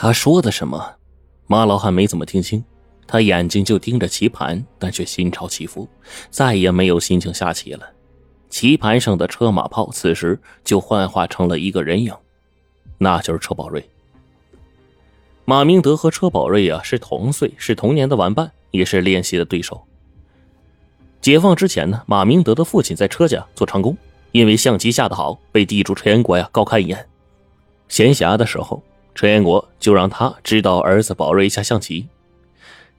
他说的什么？马老汉没怎么听清，他眼睛就盯着棋盘，但却心潮起伏，再也没有心情下棋了。棋盘上的车马炮此时就幻化成了一个人影，那就是车宝瑞。马明德和车宝瑞啊是同岁，是童年的玩伴，也是练习的对手。解放之前呢，马明德的父亲在车家做长工，因为象棋下得好，被地主车延国呀高看一眼。闲暇的时候，车延国就让他指导儿子宝瑞下象棋。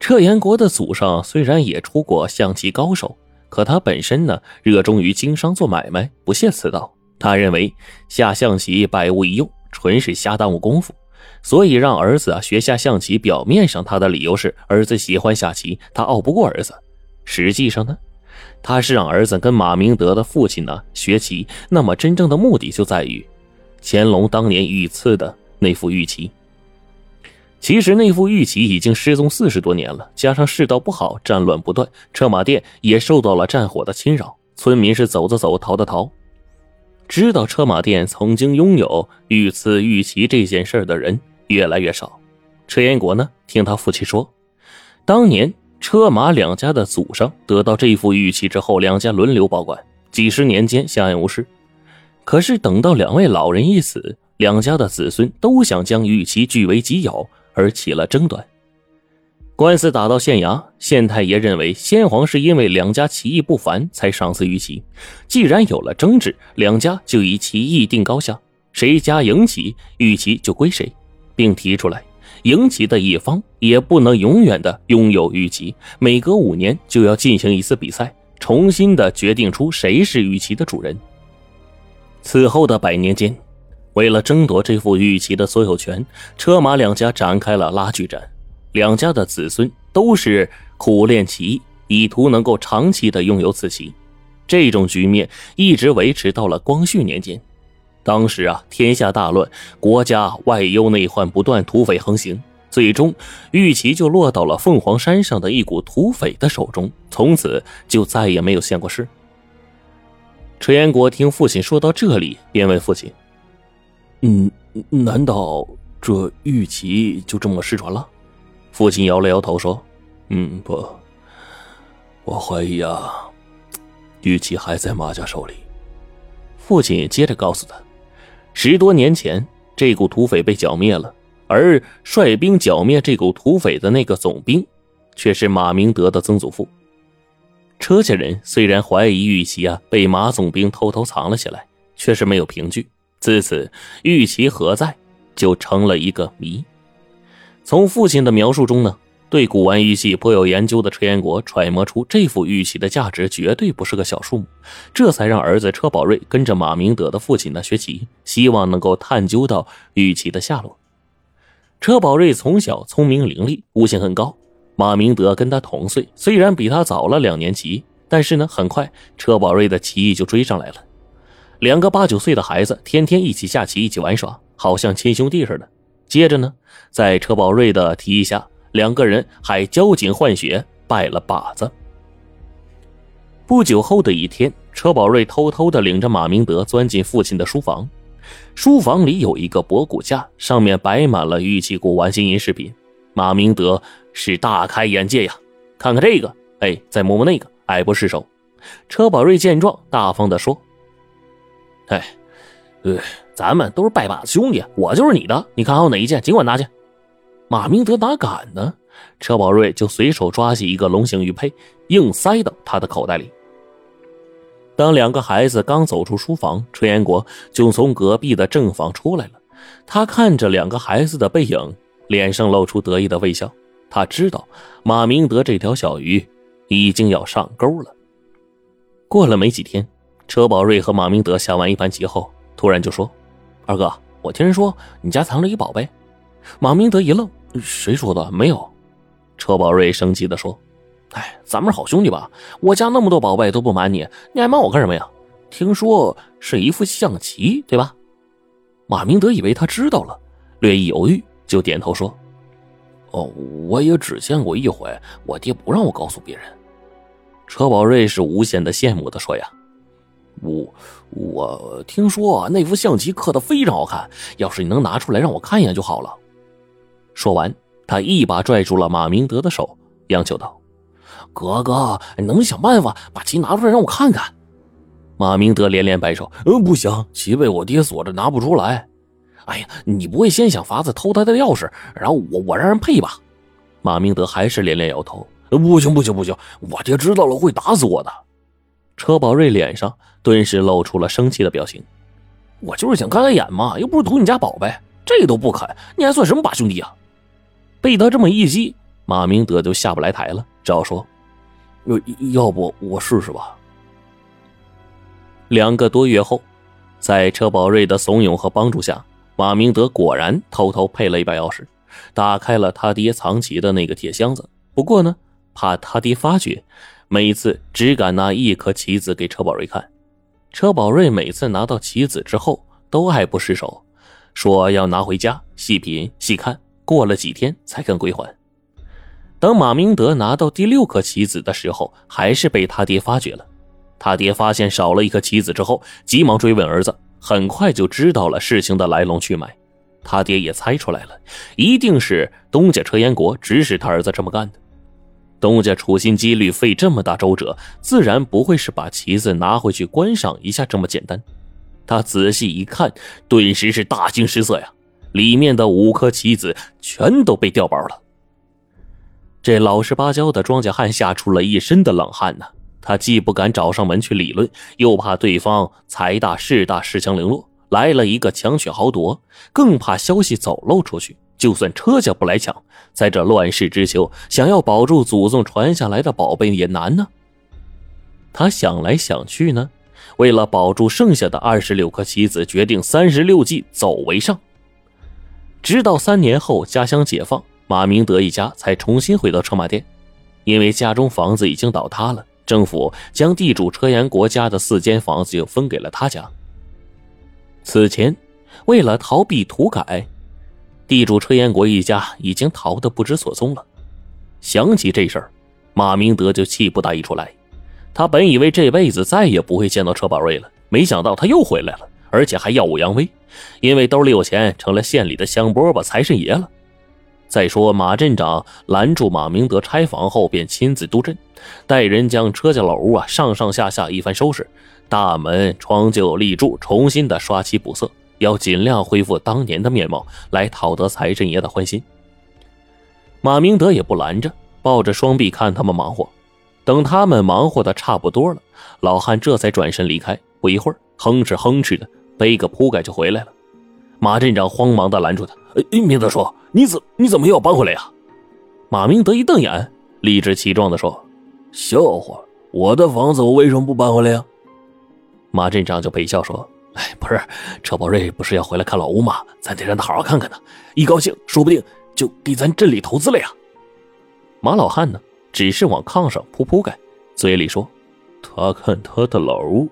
车延国的祖上虽然也出过象棋高手。可他本身呢，热衷于经商做买卖，不屑此道。他认为下象棋百无一用，纯是瞎耽误功夫，所以让儿子啊学下象棋。表面上他的理由是儿子喜欢下棋，他拗不过儿子。实际上呢，他是让儿子跟马明德的父亲呢学棋。那么真正的目的就在于乾隆当年御赐的那副玉棋。其实那副玉旗已经失踪四十多年了，加上世道不好，战乱不断，车马店也受到了战火的侵扰，村民是走的走，逃的逃。知道车马店曾经拥有御赐玉旗这件事的人越来越少。车延国呢，听他父亲说，当年车马两家的祖上得到这副玉旗之后，两家轮流保管，几十年间相安无事。可是等到两位老人一死，两家的子孙都想将玉旗据为己有。而起了争端，官司打到县衙，县太爷认为先皇是因为两家棋艺不凡才赏赐玉旗，既然有了争执，两家就以棋艺定高下，谁家赢棋，玉旗就归谁，并提出来，赢棋的一方也不能永远的拥有玉旗，每隔五年就要进行一次比赛，重新的决定出谁是玉旗的主人。此后的百年间。为了争夺这副玉旗的所有权，车马两家展开了拉锯战。两家的子孙都是苦练棋艺，以图能够长期的拥有此旗。这种局面一直维持到了光绪年间。当时啊，天下大乱，国家外忧内患不断，土匪横行，最终玉旗就落到了凤凰山上的一股土匪的手中，从此就再也没有现过世。车延国听父亲说到这里，便问父亲。嗯，难道这玉玺就这么失传了？父亲摇了摇头说：“嗯，不，我怀疑啊，玉旗还在马家手里。”父亲接着告诉他：“十多年前，这股土匪被剿灭了，而率兵剿灭这股土匪的那个总兵，却是马明德的曾祖父。车家人虽然怀疑玉玺啊被马总兵偷偷藏了起来，却是没有凭据。”自此，玉玺何在，就成了一个谜。从父亲的描述中呢，对古玩玉器颇有研究的车延国揣摩出这副玉器的价值绝对不是个小数目，这才让儿子车宝瑞跟着马明德的父亲呢学习，希望能够探究到玉器的下落。车宝瑞从小聪明伶俐，悟性很高。马明德跟他同岁，虽然比他早了两年级，但是呢，很快车宝瑞的棋艺就追上来了。两个八九岁的孩子天天一起下棋，一起玩耍，好像亲兄弟似的。接着呢，在车宝瑞的提议下，两个人还交警换血，拜了把子。不久后的一天，车宝瑞偷偷的领着马明德钻进父亲的书房。书房里有一个博古架，上面摆满了玉器、古玩、金银饰品。马明德是大开眼界呀，看看这个，哎，再摸摸那个，爱不释手。车宝瑞见状，大方的说。哎，呃，咱们都是拜把子兄弟，我就是你的，你看好哪一件，尽管拿去。马明德哪敢呢？车宝瑞就随手抓起一个龙形玉佩，硬塞到他的口袋里。当两个孩子刚走出书房，车延国就从隔壁的正房出来了。他看着两个孩子的背影，脸上露出得意的微笑。他知道马明德这条小鱼已经要上钩了。过了没几天。车宝瑞和马明德下完一盘棋后，突然就说：“二哥，我听人说你家藏着一宝贝。”马明德一愣：“谁说的？没有。”车宝瑞生气的说：“哎，咱们是好兄弟吧？我家那么多宝贝都不瞒你，你还瞒我干什么呀？听说是一副象棋，对吧？”马明德以为他知道了，略一犹豫，就点头说：“哦，我也只见过一回，我爹不让我告诉别人。”车宝瑞是无限的羡慕的说：“呀。”我我听说那幅象棋刻的非常好看，要是你能拿出来让我看一眼就好了。说完，他一把拽住了马明德的手，央求道：“哥哥，能想办法把棋拿出来让我看看？”马明德连连摆手：“嗯，不行，棋被我爹锁着，拿不出来。”哎呀，你不会先想法子偷他的钥匙，然后我我让人配吧？马明德还是连连摇头：“不行，不行，不行！我爹知道了会打死我的。”车宝瑞脸上顿时露出了生气的表情：“我就是想开开眼嘛，又不是图你家宝贝，这都不肯，你还算什么把兄弟啊？”被他这么一激，马明德就下不来台了，只好说：“要要不我试试吧。”两个多月后，在车宝瑞的怂恿和帮助下，马明德果然偷偷配了一把钥匙，打开了他爹藏起的那个铁箱子。不过呢，怕他爹发觉，每次只敢拿一颗棋子给车宝瑞看。车宝瑞每次拿到棋子之后，都爱不释手，说要拿回家细品细看，过了几天才肯归还。等马明德拿到第六颗棋子的时候，还是被他爹发觉了。他爹发现少了一颗棋子之后，急忙追问儿子，很快就知道了事情的来龙去脉。他爹也猜出来了，一定是东家车延国指使他儿子这么干的。东家处心积虑费这么大周折，自然不会是把棋子拿回去观赏一下这么简单。他仔细一看，顿时是大惊失色呀！里面的五颗棋子全都被调包了。这老实巴交的庄稼汉吓出了一身的冷汗呢。他既不敢找上门去理论，又怕对方财大势大恃强凌弱，来了一个强取豪夺，更怕消息走漏出去。就算车家不来抢，在这乱世之秋，想要保住祖宗传下来的宝贝也难呢。他想来想去呢，为了保住剩下的二十六颗棋子，决定三十六计，走为上。直到三年后家乡解放，马明德一家才重新回到车马店，因为家中房子已经倒塌了。政府将地主车延国家的四间房子又分给了他家。此前，为了逃避土改，地主车延国一家已经逃得不知所踪了。想起这事儿，马明德就气不打一处来。他本以为这辈子再也不会见到车宝瑞了，没想到他又回来了，而且还耀武扬威，因为兜里有钱，成了县里的香饽饽财神爷了。再说，马镇长拦住马明德拆房后，便亲自督阵，带人将车家老屋啊上上下下一番收拾，大门窗就立柱，重新的刷漆补色，要尽量恢复当年的面貌，来讨得财神爷的欢心。马明德也不拦着，抱着双臂看他们忙活。等他们忙活的差不多了，老汉这才转身离开。不一会儿，哼哧哼哧的背个铺盖就回来了。马镇长慌忙的拦住他：“哎，明德叔。”你怎你怎么又要搬回来呀？马明德一瞪眼，理直气壮的说：“笑话，我的房子我为什么不搬回来呀？”马镇长就陪笑说：“哎，不是，车宝瑞不是要回来看老屋吗？咱得让他好好看看呢。一高兴，说不定就给咱镇里投资了呀。”马老汉呢，只是往炕上铺铺盖，嘴里说：“他看他的老屋，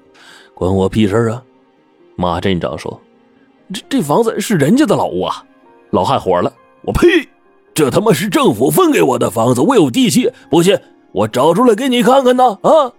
关我屁事啊！”马镇长说：“这这房子是人家的老屋啊！”老汉火了。我呸！这他妈是政府分给我的房子，我有地契，不信我找出来给你看看呢！啊！